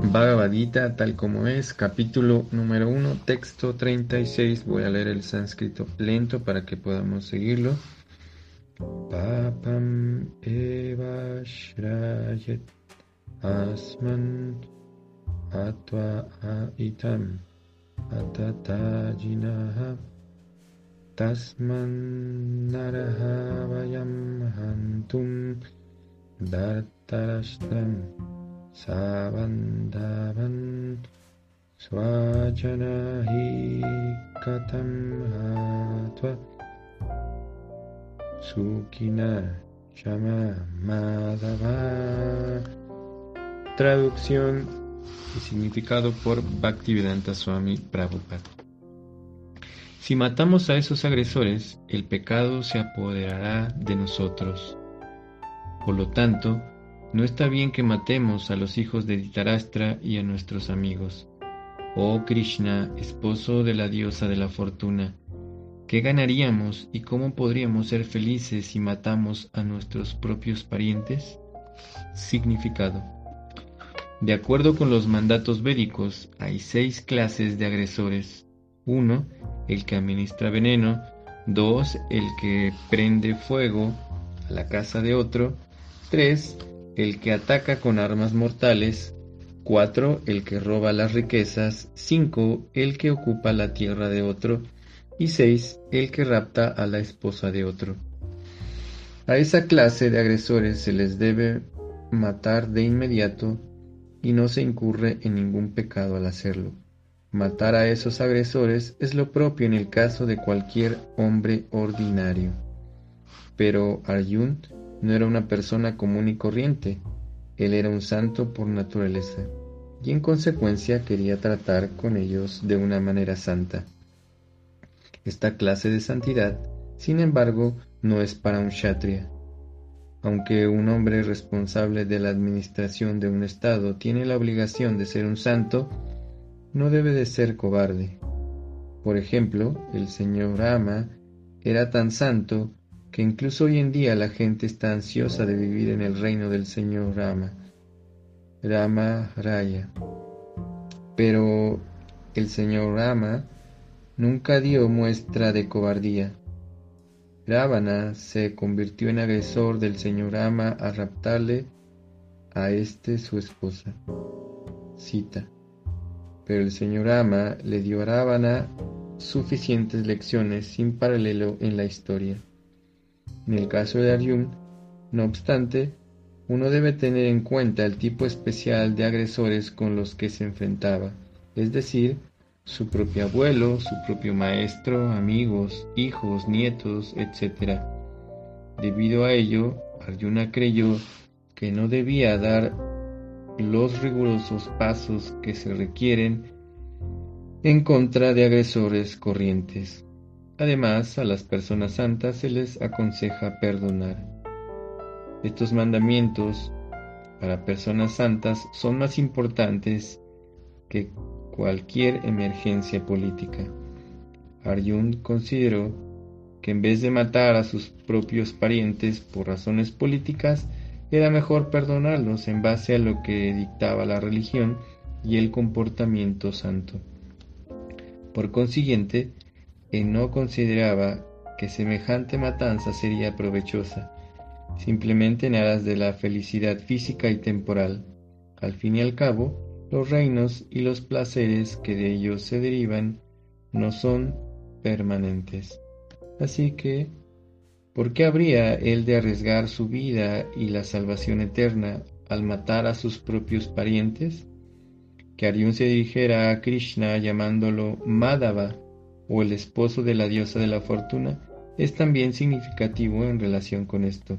Bhagavad tal como es, capítulo número 1, texto 36. Voy a leer el sánscrito lento para que podamos seguirlo. Papam eva shrayet asman atva aitam atatajinaha tasman naraha vayam hantum dartarashtam Sabandavan Swajanahi Katam Hatva Sukina Shama Madhava Traducción y significado por Bhaktivedanta Swami Prabhupada. Si matamos a esos agresores, el pecado se apoderará de nosotros. Por lo tanto, no está bien que matemos a los hijos de Ditarastra y a nuestros amigos. Oh Krishna, esposo de la diosa de la fortuna, ¿qué ganaríamos y cómo podríamos ser felices si matamos a nuestros propios parientes? Significado. De acuerdo con los mandatos védicos, hay seis clases de agresores. Uno, el que administra veneno. Dos, el que prende fuego a la casa de otro. Tres, el que ataca con armas mortales, 4. el que roba las riquezas, 5. el que ocupa la tierra de otro, y 6. el que rapta a la esposa de otro. A esa clase de agresores se les debe matar de inmediato y no se incurre en ningún pecado al hacerlo. Matar a esos agresores es lo propio en el caso de cualquier hombre ordinario. Pero Arjun no era una persona común y corriente, él era un santo por naturaleza, y en consecuencia quería tratar con ellos de una manera santa. Esta clase de santidad, sin embargo, no es para un kshatriya. Aunque un hombre responsable de la administración de un Estado tiene la obligación de ser un santo, no debe de ser cobarde. Por ejemplo, el señor Rama era tan santo que incluso hoy en día la gente está ansiosa de vivir en el reino del Señor Rama, Rama Raya. Pero el Señor Rama nunca dio muestra de cobardía. Ravana se convirtió en agresor del Señor Rama a raptarle a este su esposa, Sita. Pero el Señor Rama le dio a Ravana suficientes lecciones sin paralelo en la historia. En el caso de Arjun, no obstante, uno debe tener en cuenta el tipo especial de agresores con los que se enfrentaba, es decir, su propio abuelo, su propio maestro, amigos, hijos, nietos, etc. Debido a ello, Arjuna creyó que no debía dar los rigurosos pasos que se requieren en contra de agresores corrientes. Además, a las personas santas se les aconseja perdonar. Estos mandamientos para personas santas son más importantes que cualquier emergencia política. Arjun consideró que en vez de matar a sus propios parientes por razones políticas, era mejor perdonarlos en base a lo que dictaba la religión y el comportamiento santo. Por consiguiente, él no consideraba que semejante matanza sería provechosa, simplemente en aras de la felicidad física y temporal. Al fin y al cabo, los reinos y los placeres que de ellos se derivan no son permanentes. Así que, ¿por qué habría él de arriesgar su vida y la salvación eterna al matar a sus propios parientes? Que Arjun se dirigiera a Krishna llamándolo Madhava, o el esposo de la diosa de la fortuna es también significativo en relación con esto.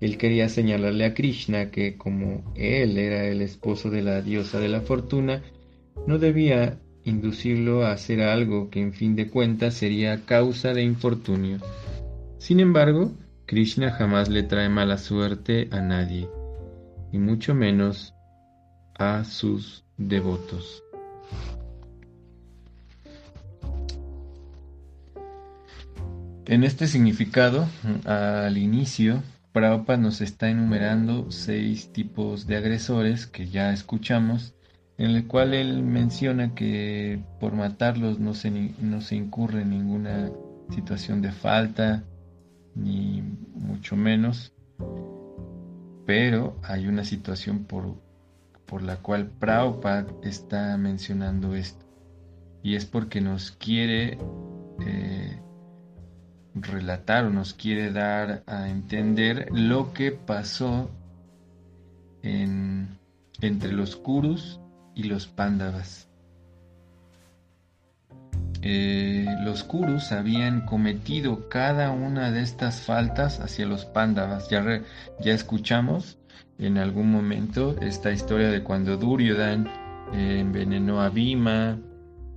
Él quería señalarle a Krishna que como él era el esposo de la diosa de la fortuna, no debía inducirlo a hacer algo que en fin de cuentas sería causa de infortunio. Sin embargo, Krishna jamás le trae mala suerte a nadie, y mucho menos a sus devotos. En este significado, al inicio, Prabhupada nos está enumerando seis tipos de agresores que ya escuchamos en el cual él menciona que por matarlos no se, no se incurre en ninguna situación de falta, ni mucho menos, pero hay una situación por, por la cual Prabhupada está mencionando esto, y es porque nos quiere eh, relatar o nos quiere dar a entender lo que pasó entre los Kurus y los Pándavas. Eh, los Kurus habían cometido cada una de estas faltas hacia los Pándavas. Ya, ya escuchamos en algún momento esta historia de cuando Duryodhan eh, envenenó a Bhima.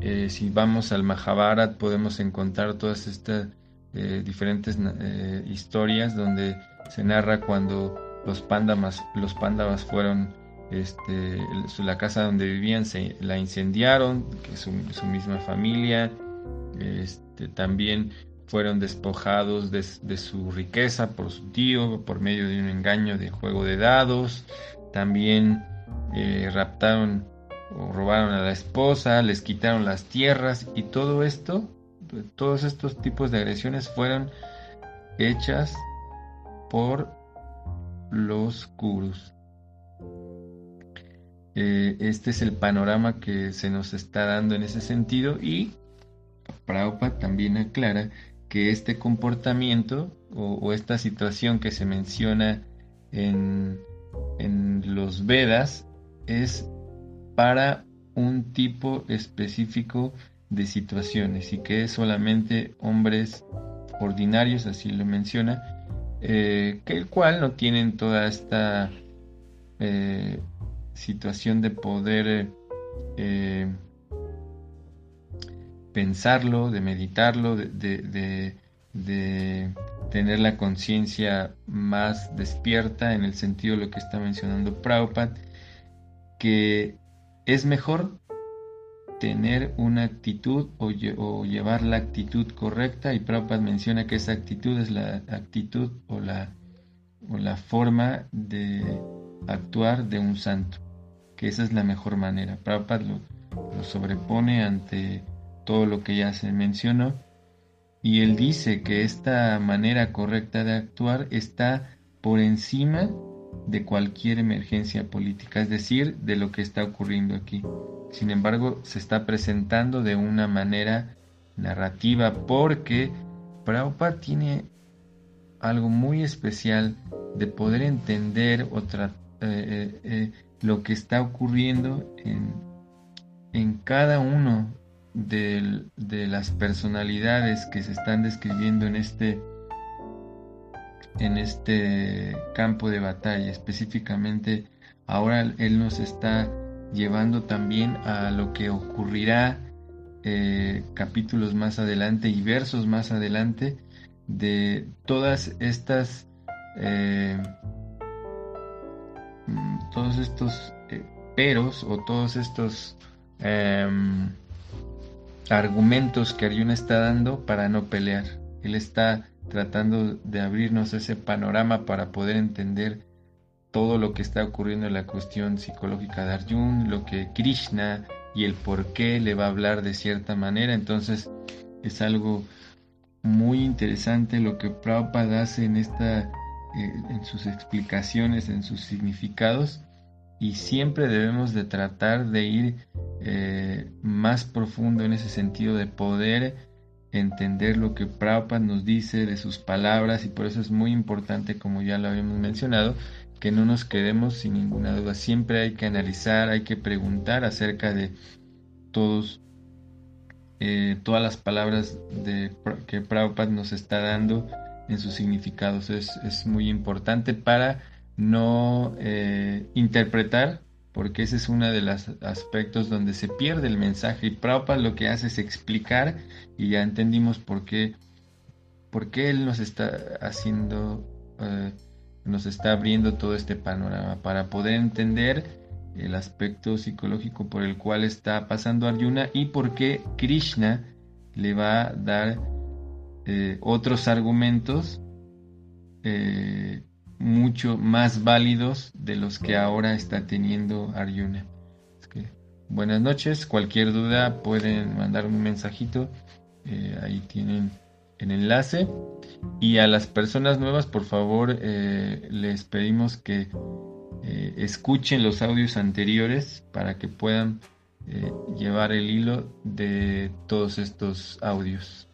Eh, si vamos al Mahabharat podemos encontrar todas estas diferentes historias donde se narra cuando los Pándavas, los Pándavas fueron este, la casa donde vivían se la incendiaron, que su, su misma familia, este, también fueron despojados de, su riqueza por su tío, por medio de un engaño de juego de dados, también eh, raptaron o robaron a la esposa, les quitaron las tierras y todo esto, todos estos tipos de agresiones fueron hechas por los Kurus. Eh, este es el panorama que se nos está dando en ese sentido y Prabhupada también aclara que este comportamiento o, esta situación que se menciona en, en los Vedas es para un tipo específico de situaciones y que es solamente hombres ordinarios, así lo menciona, eh, que el cual no tienen toda esta eh, situación de poder eh, pensarlo, de meditarlo, de, tener la conciencia más despierta en el sentido de lo que está mencionando Prabhupada, que es mejor tener una actitud o, llevar la actitud correcta y Prabhupada menciona que esa actitud es la actitud o la, o la forma de actuar de un santo que esa es la mejor manera. Prabhupada lo, lo sobrepone ante todo lo que ya se mencionó y él dice que esta manera correcta de actuar está por encima de cualquier emergencia política, es decir, de lo que está ocurriendo aquí. Sin embargo, se está presentando de una manera narrativa porque Prabhupada tiene algo muy especial de poder entender o tratar eh, eh, eh, lo que está ocurriendo en, en cada uno de, las personalidades que se están describiendo en este en este campo de batalla específicamente ahora él nos está llevando también a lo que ocurrirá capítulos más adelante y versos más adelante de todas estas Mm, todos estos eh, peros o todos estos em, argumentos que Arjuna está dando para no pelear. Él está tratando de abrirnos ese panorama para poder entender todo lo que está ocurriendo en la cuestión psicológica de Arjuna, lo que Krishna y el por qué le va a hablar de cierta manera. Entonces es algo muy interesante lo que Prabhupada hace en esta eh, en sus explicaciones, en sus significados y siempre debemos de tratar de ir eh, más profundo en ese sentido de poder entender lo que Prabhupada nos dice de sus palabras y por eso es muy importante como ya lo habíamos mencionado que no nos quedemos sin ninguna duda siempre hay que analizar hay que preguntar acerca de todos eh, todas las palabras de, que Prabhupada nos está dando en sus significados. Es, muy importante para no eh, interpretar, porque ese es uno de los aspectos donde se pierde el mensaje. Y Prabhupada lo que hace es explicar, y ya entendimos por qué, por qué él nos está haciendo, eh, nos está abriendo todo este panorama, para poder entender el aspecto psicológico por el cual está pasando Arjuna y por qué Krishna le va a dar eh, otros argumentos eh, mucho más válidos de los que ahora está teniendo Arjuna. buenas noches. Cualquier duda pueden mandar un mensajito. Eh, ahí tienen el enlace. Y a las personas nuevas, por favor, eh, les pedimos que eh, escuchen los audios anteriores para que puedan llevar el hilo de todos estos audios.